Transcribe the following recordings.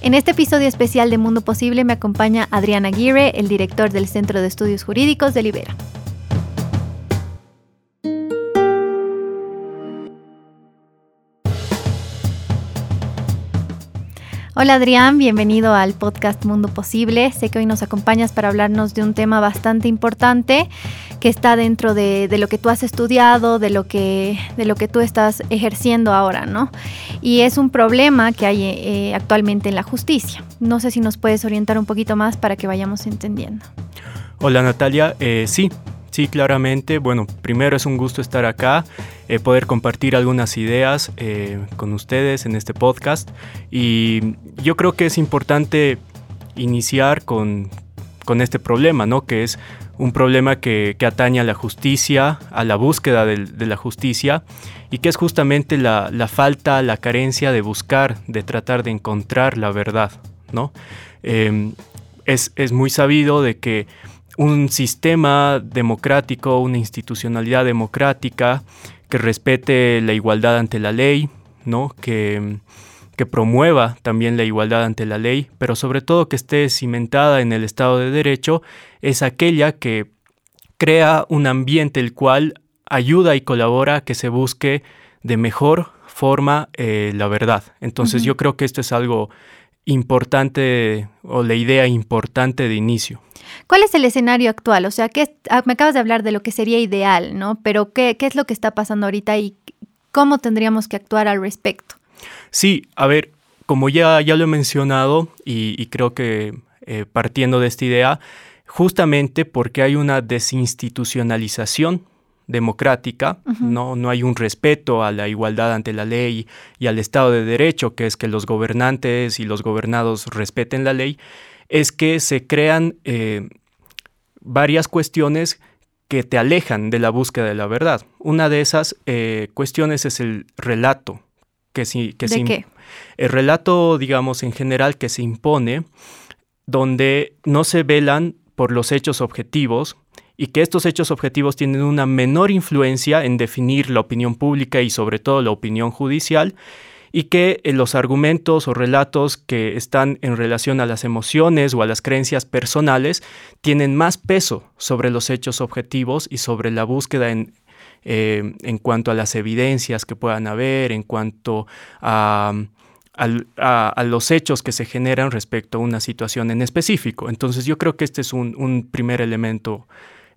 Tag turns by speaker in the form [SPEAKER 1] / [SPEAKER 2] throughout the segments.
[SPEAKER 1] En este episodio especial de Mundo Posible me acompaña Adrián Aguirre, el director del Centro de Estudios Jurídicos de Libera. Hola Adrián, bienvenido al podcast Mundo Posible. Sé que hoy nos acompañas para hablarnos de un tema bastante importante que está dentro de, lo que tú has estudiado, de lo que, de lo que tú estás ejerciendo ahora, ¿no? Y es un problema que hay eh, actualmente en la justicia. No sé si nos puedes orientar un poquito más para que vayamos entendiendo.
[SPEAKER 2] Hola Natalia, eh, sí, Sí, claramente. Bueno, primero es un gusto estar acá, eh, poder compartir algunas ideas eh, con ustedes en este podcast. Y yo creo que es importante iniciar con, este problema, ¿no? Que es un problema que, atañe a la justicia, a la búsqueda de, la justicia, y que es justamente la, falta, la carencia de buscar, de tratar de encontrar la verdad, ¿no? Em, es, es muy sabido de que un sistema democrático, una institucionalidad democrática que respete la igualdad ante la ley, ¿no? que, que promueva también la igualdad ante la ley, pero sobre todo que esté cimentada en el Estado de Derecho, es aquella que crea un ambiente el cual ayuda y colabora a que se busque de mejor forma eh, la verdad. Entonces yo creo que esto es algo importante o la idea importante de inicio.
[SPEAKER 1] ¿Cuál es el escenario actual? O sea, ¿qué, ah, me acabas de hablar de lo que sería ideal, ¿no? Pero ¿qué, es lo que está pasando ahorita y cómo tendríamos que actuar al respecto?
[SPEAKER 2] Sí, a ver, como ya, ya lo he mencionado y, creo que eh, partiendo de esta idea, justamente porque hay una desinstitucionalización democrática, ¿no? no hay un respeto a la igualdad ante la ley y al Estado de Derecho, que es que los gobernantes y los gobernados respeten la ley, es que se crean eh, varias cuestiones que te alejan de la búsqueda de la verdad. Una de esas eh, cuestiones es el relato. Que que
[SPEAKER 1] ¿De qué?
[SPEAKER 2] El relato, digamos, en general que se impone, donde no se velan por los hechos objetivos, y que estos hechos objetivos tienen una menor influencia en definir la opinión pública y sobre todo la opinión judicial, y que eh, los argumentos o relatos que están en relación a las emociones o a las creencias personales tienen más peso sobre los hechos objetivos y sobre la búsqueda en, eh, en cuanto a las evidencias que puedan haber, en cuanto a, los hechos que se generan respecto a una situación en específico. Entonces yo creo que este es un, primer elemento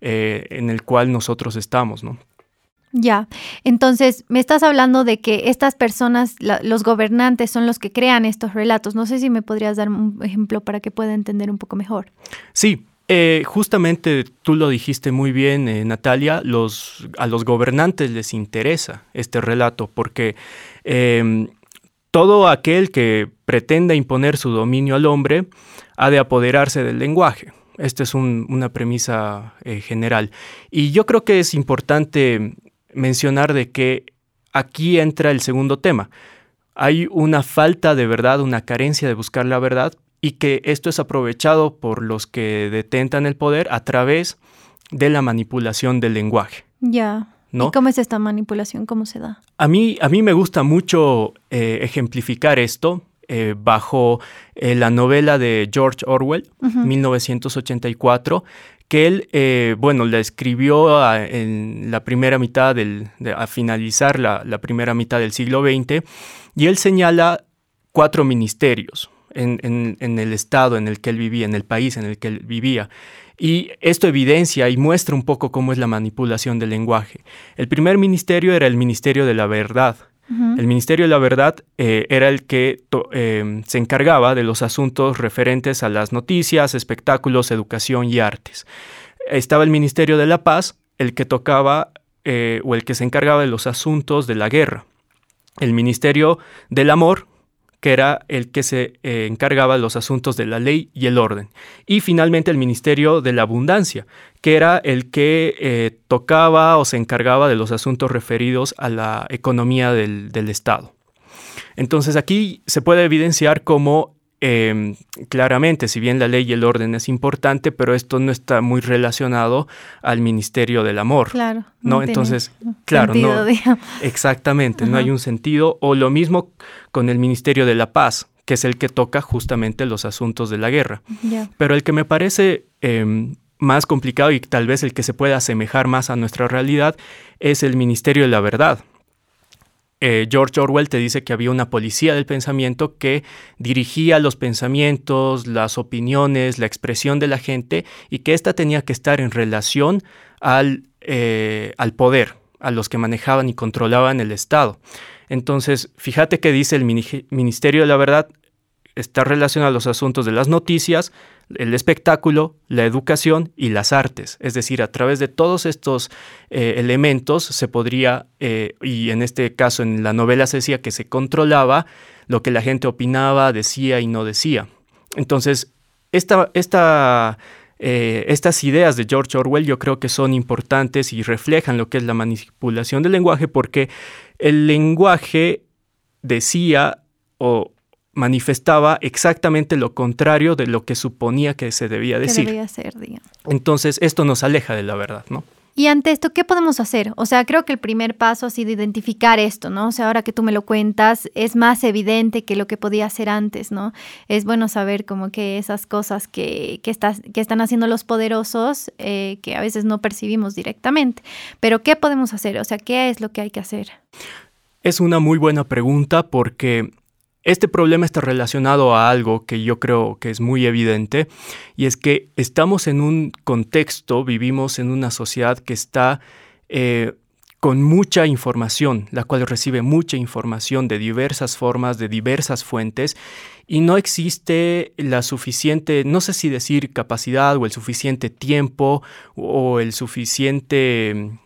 [SPEAKER 2] eh, en el cual nosotros estamos, ¿no?
[SPEAKER 1] Ya, entonces me estás hablando de que estas personas, los gobernantes son los que crean estos relatos. No sé si me podrías dar un ejemplo para que pueda entender un poco mejor.
[SPEAKER 2] Sí, eh, justamente tú lo dijiste muy bien, eh, Natalia, los, a los gobernantes les interesa este relato porque em, todo aquel que pretenda imponer su dominio al hombre ha de apoderarse del lenguaje. Esta es una premisa eh, general. Y yo creo que es importante mencionar de que aquí entra el segundo tema. Hay una falta de verdad, una carencia de buscar la verdad y que esto es aprovechado por los que detentan el poder a través de la manipulación del lenguaje.
[SPEAKER 1] Ya. ¿no? ¿Y cómo es esta manipulación? ¿Cómo se da?
[SPEAKER 2] A mí, a mí me gusta mucho eh, ejemplificar esto eh, bajo eh, la novela de George Orwell, 1984, que él, eh, bueno, la escribió a, en la primera mitad del, a finalizar la, primera mitad del siglo XX, y él señala cuatro ministerios en, el estado en el que él vivía, en el país en el que él vivía. Y esto evidencia y muestra un poco cómo es la manipulación del lenguaje. El primer ministerio era el Ministerio de la Verdad, el Ministerio de la Verdad eh, era el que eh, se encargaba de los asuntos referentes a las noticias, espectáculos, educación y artes. Estaba el Ministerio de la Paz, el que tocaba eh, o el que se encargaba de los asuntos de la guerra. El Ministerio del Amor, que era el que se eh, encargaba de los asuntos de la ley y el orden. Y finalmente el Ministerio de la Abundancia, que era el que eh, tocaba o se encargaba de los asuntos referidos a la economía del, del Estado. Entonces aquí se puede evidenciar cómo Em, claramente, si bien la ley y el orden es importante, pero esto no está muy relacionado al Ministerio del Amor.
[SPEAKER 1] Claro.
[SPEAKER 2] ¿no? Entonces, claro, no. Exactamente, no hay un sentido. O lo mismo con el Ministerio de la Paz, que es el que toca justamente los asuntos de la guerra. Pero el que me parece em, más complicado y tal vez el que se puede asemejar más a nuestra realidad es el Ministerio de la Verdad. Eh, George Orwell te dice que había una policía del pensamiento que dirigía los pensamientos, las opiniones, la expresión de la gente y que ésta tenía que estar en relación al, eh, al poder, a los que manejaban y controlaban el Estado. Entonces, fíjate que dice el Ministerio de la Verdad, está relacionado a los asuntos de las noticias, el espectáculo, la educación y las artes. Es decir, a través de todos estos eh, elementos se podría, eh, y en este caso en la novela se decía que se controlaba lo que la gente opinaba, decía y no decía. Entonces, esta, eh, estas ideas de George Orwell yo creo que son importantes y reflejan lo que es la manipulación del lenguaje porque el lenguaje decía o manifestaba exactamente lo contrario de lo que suponía que se debía decir.
[SPEAKER 1] debía ser,
[SPEAKER 2] Entonces, esto nos aleja de la verdad, ¿no?
[SPEAKER 1] Y ante esto, ¿qué podemos hacer? O sea, creo que el primer paso ha sido identificar esto, ¿no? O sea, ahora que tú me lo cuentas, es más evidente que lo que podía hacer antes, ¿no? Es bueno saber como que esas cosas que, que, que están haciendo los poderosos, eh, que a veces no percibimos directamente. Pero, ¿qué podemos hacer? O sea, ¿qué es lo que hay que hacer?
[SPEAKER 2] Es una muy buena pregunta porque este problema está relacionado a algo que yo creo que es muy evidente y es que estamos en un contexto, vivimos en una sociedad que está eh, con mucha información, la cual recibe mucha información de diversas formas, de diversas fuentes, y no existe la suficiente, no sé si decir capacidad o el suficiente tiempo o el suficiente,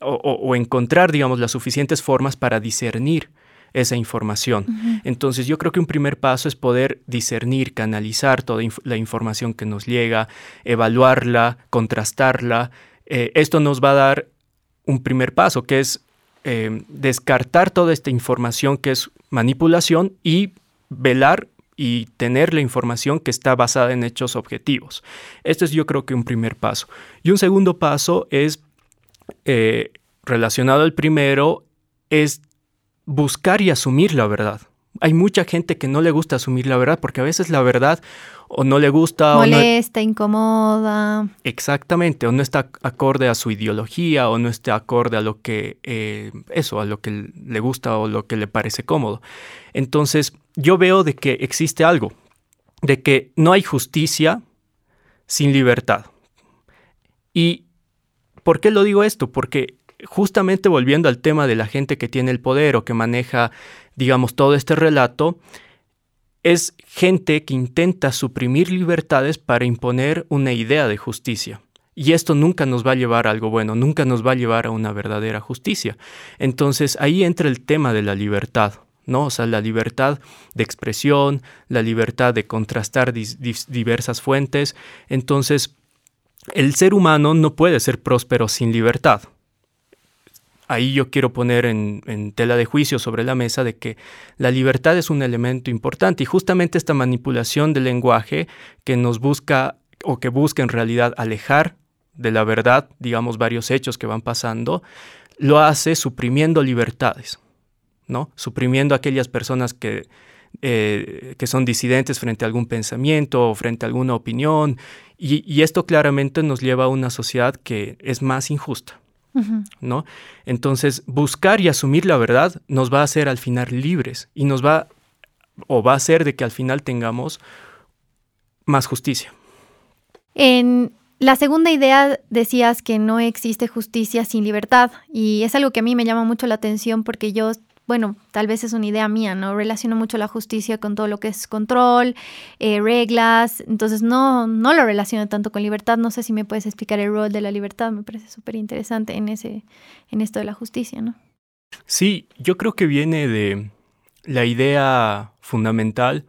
[SPEAKER 2] o, o encontrar, digamos, las suficientes formas para discernir esa información. Entonces yo creo que un primer paso es poder discernir, canalizar toda la información que nos llega, evaluarla, contrastarla. Eh, esto nos va a dar un primer paso, que es eh, descartar toda esta información que es manipulación y velar y tener la información que está basada en hechos objetivos. Esto es yo creo que un primer paso. Y un segundo paso es eh, relacionado al primero, es buscar y asumir la verdad. Hay mucha gente que no le gusta asumir la verdad porque a veces la verdad o no le gusta
[SPEAKER 1] molesta, o no... incomoda.
[SPEAKER 2] Exactamente, o no está acorde a su ideología o no está acorde a lo que eh, eso, a lo que le gusta o lo que le parece cómodo. Entonces, yo veo de que existe algo, de que no hay justicia sin libertad. ¿Y por qué lo digo esto? Porque justamente volviendo al tema de la gente que tiene el poder o que maneja, digamos, todo este relato, es gente que intenta suprimir libertades para imponer una idea de justicia. Y esto nunca nos va a llevar a algo bueno, nunca nos va a llevar a una verdadera justicia. Entonces ahí entra el tema de la libertad, ¿no? O sea, la libertad de expresión, la libertad de contrastar diversas fuentes. Entonces, el ser humano no puede ser próspero sin libertad ahí yo quiero poner en, tela de juicio sobre la mesa de que la libertad es un elemento importante y justamente esta manipulación del lenguaje que nos busca o que busca en realidad alejar de la verdad, digamos, varios hechos que van pasando, lo hace suprimiendo libertades, ¿no? Suprimiendo aquellas personas que, eh, que son disidentes frente a algún pensamiento o frente a alguna opinión, y esto claramente nos lleva a una sociedad que es más injusta. ¿No? Entonces, buscar y asumir la verdad nos va a hacer al final libres y nos va o va a hacer de que al final tengamos más justicia.
[SPEAKER 1] En la segunda idea decías que no existe justicia sin libertad y es algo que a mí me llama mucho la atención porque yo bueno, tal vez es una idea mía, ¿no? Relaciono mucho la justicia con todo lo que es control, eh, reglas, entonces no, no lo relaciono tanto con libertad. No sé si me puedes explicar el rol de la libertad, me parece súper interesante en, ese, en esto de la justicia, ¿no?
[SPEAKER 2] Sí, yo creo que viene de la idea fundamental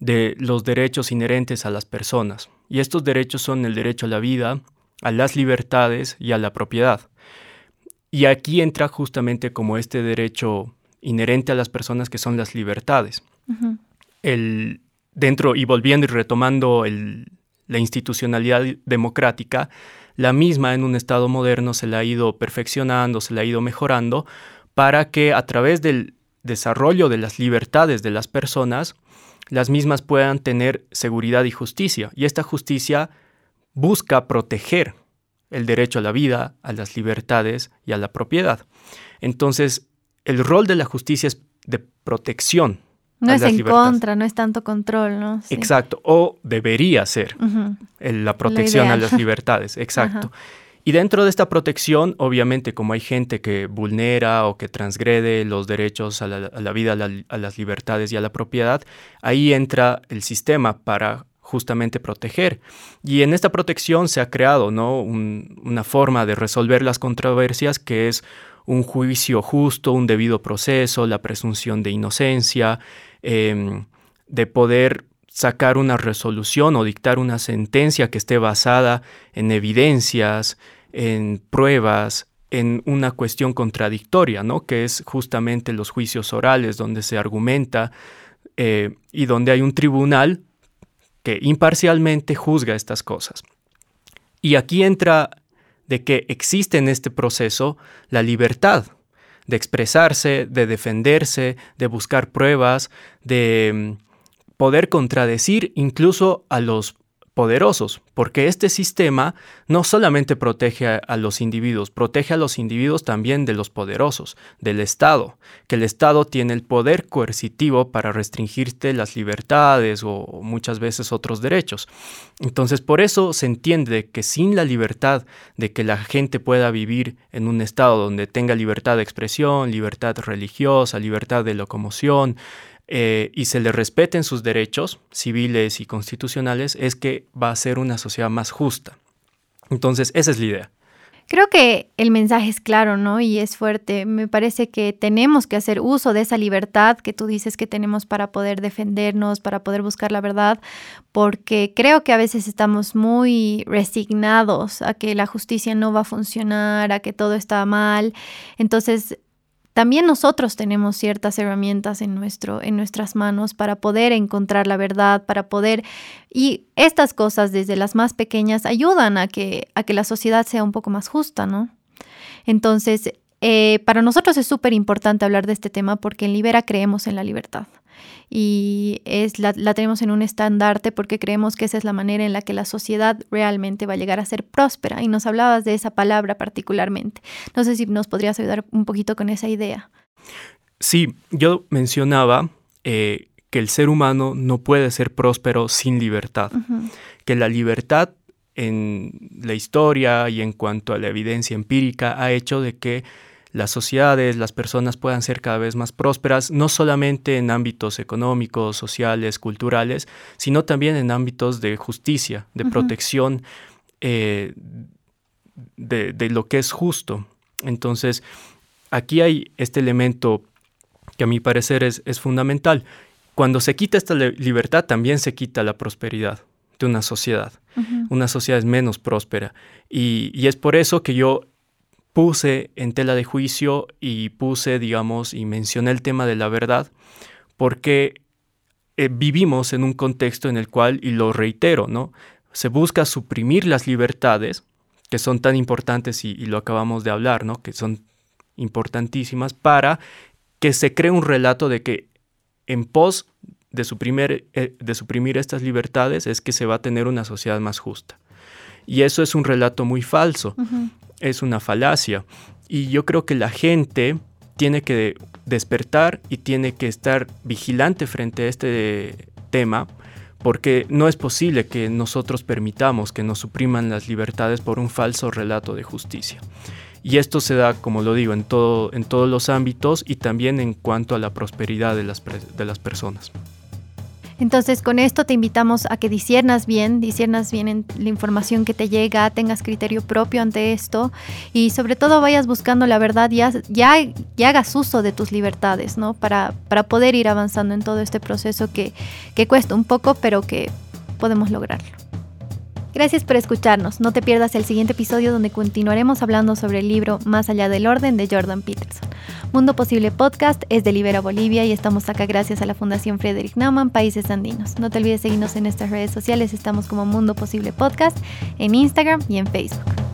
[SPEAKER 2] de los derechos inherentes a las personas. Y estos derechos son el derecho a la vida, a las libertades y a la propiedad. Y aquí entra justamente como este derecho inherente a las personas que son las libertades. el, dentro y volviendo y retomando la institucionalidad democrática, la misma en un Estado moderno se la ha ido perfeccionando, se la ha ido mejorando para que a través del desarrollo de las libertades de las personas las mismas puedan tener seguridad y justicia. Y esta justicia busca proteger el derecho a la vida, a las libertades y a la propiedad. Entonces, el rol de la justicia es de protección.
[SPEAKER 1] No es en contra, no es tanto control, ¿no?
[SPEAKER 2] Exacto, o debería ser la protección a las libertades, exacto. Y dentro de esta protección, obviamente, como hay gente que vulnera o que transgrede los derechos a la, vida, a, las libertades y a la propiedad, ahí entra el sistema para justamente proteger. Y en esta protección se ha creado ¿no? una forma de resolver las controversias que es un juicio justo, un debido proceso, la presunción de inocencia, em, de poder sacar una resolución o dictar una sentencia que esté basada en evidencias, en pruebas, en una cuestión contradictoria, ¿no? que es justamente los juicios orales donde se argumenta eh, y donde hay un tribunal que imparcialmente juzga estas cosas. Y aquí entra de que existe en este proceso la libertad de expresarse, de defenderse, de buscar pruebas, de mm, poder contradecir incluso a los poderosos, porque este sistema no solamente protege a, los individuos, protege a los individuos también de los poderosos, del Estado, que el Estado tiene el poder coercitivo para restringirte las libertades o muchas veces otros derechos. Entonces, por eso se entiende que sin la libertad de que la gente pueda vivir en un Estado donde tenga libertad de expresión, libertad religiosa, libertad de locomoción, eh, y se le respeten sus derechos civiles y constitucionales, es que va a ser una sociedad más justa. Entonces, esa es la idea.
[SPEAKER 1] Creo que el mensaje es claro, ¿no? Y es fuerte. Me parece que tenemos que hacer uso de esa libertad que tú dices que tenemos para poder defendernos, para poder buscar la verdad, porque creo que a veces estamos muy resignados a que la justicia no va a funcionar, a que todo está mal. Entonces, también nosotros tenemos ciertas herramientas en, nuestro, en nuestras manos para poder encontrar la verdad, para poder... Y estas cosas, desde las más pequeñas, ayudan a que, a que la sociedad sea un poco más justa, ¿no? Entonces, eh, para nosotros es súper importante hablar de este tema porque en Libera creemos en la libertad y es la, tenemos en un estandarte porque creemos que esa es la manera en la que la sociedad realmente va a llegar a ser próspera. Y nos hablabas de esa palabra particularmente. No sé si nos podrías ayudar un poquito con esa idea.
[SPEAKER 2] Sí, yo mencionaba eh, que el ser humano no puede ser próspero sin libertad, que la libertad en la historia y en cuanto a la evidencia empírica ha hecho de que las sociedades, las personas puedan ser cada vez más prósperas, no solamente en ámbitos económicos, sociales, culturales, sino también en ámbitos de justicia, de protección eh, de, lo que es justo. Entonces, aquí hay este elemento que a mi parecer es, fundamental. Cuando se quita esta libertad, también se quita la prosperidad de una sociedad. Una sociedad es menos próspera. Y, y, es por eso que yo puse en tela de juicio y puse, digamos, y mencioné el tema de la verdad, porque eh, vivimos en un contexto en el cual, y lo reitero, ¿no? Se busca suprimir las libertades, que son tan importantes y, lo acabamos de hablar, ¿no? Que son importantísimas para que se cree un relato de que en pos de suprimir, eh, de suprimir estas libertades es que se va a tener una sociedad más justa. Y eso es un relato muy falso es una falacia. Y yo creo que la gente tiene que despertar y tiene que estar vigilante frente a este tema, porque no es posible que nosotros permitamos que nos supriman las libertades por un falso relato de justicia. Y esto se da, como lo digo, en, todo, en todos los ámbitos y también en cuanto a la prosperidad de las, de las personas.
[SPEAKER 1] Entonces, con esto te invitamos a que disiernas bien, disiernas bien la información que te llega, tengas criterio propio ante esto y sobre todo vayas buscando la verdad y, ya, hagas uso de tus libertades, ¿no? Para, para poder ir avanzando en todo este proceso que, que cuesta un poco, pero que podemos lograrlo. Gracias por escucharnos. No te pierdas el siguiente episodio donde continuaremos hablando sobre el libro Más allá del orden de Jordan Peterson. Mundo Posible Podcast es de Libera Bolivia y estamos acá gracias a la Fundación Friedrich Naumann Países Andinos. No te olvides seguirnos en nuestras redes sociales. Estamos como Mundo Posible Podcast en Instagram y en Facebook.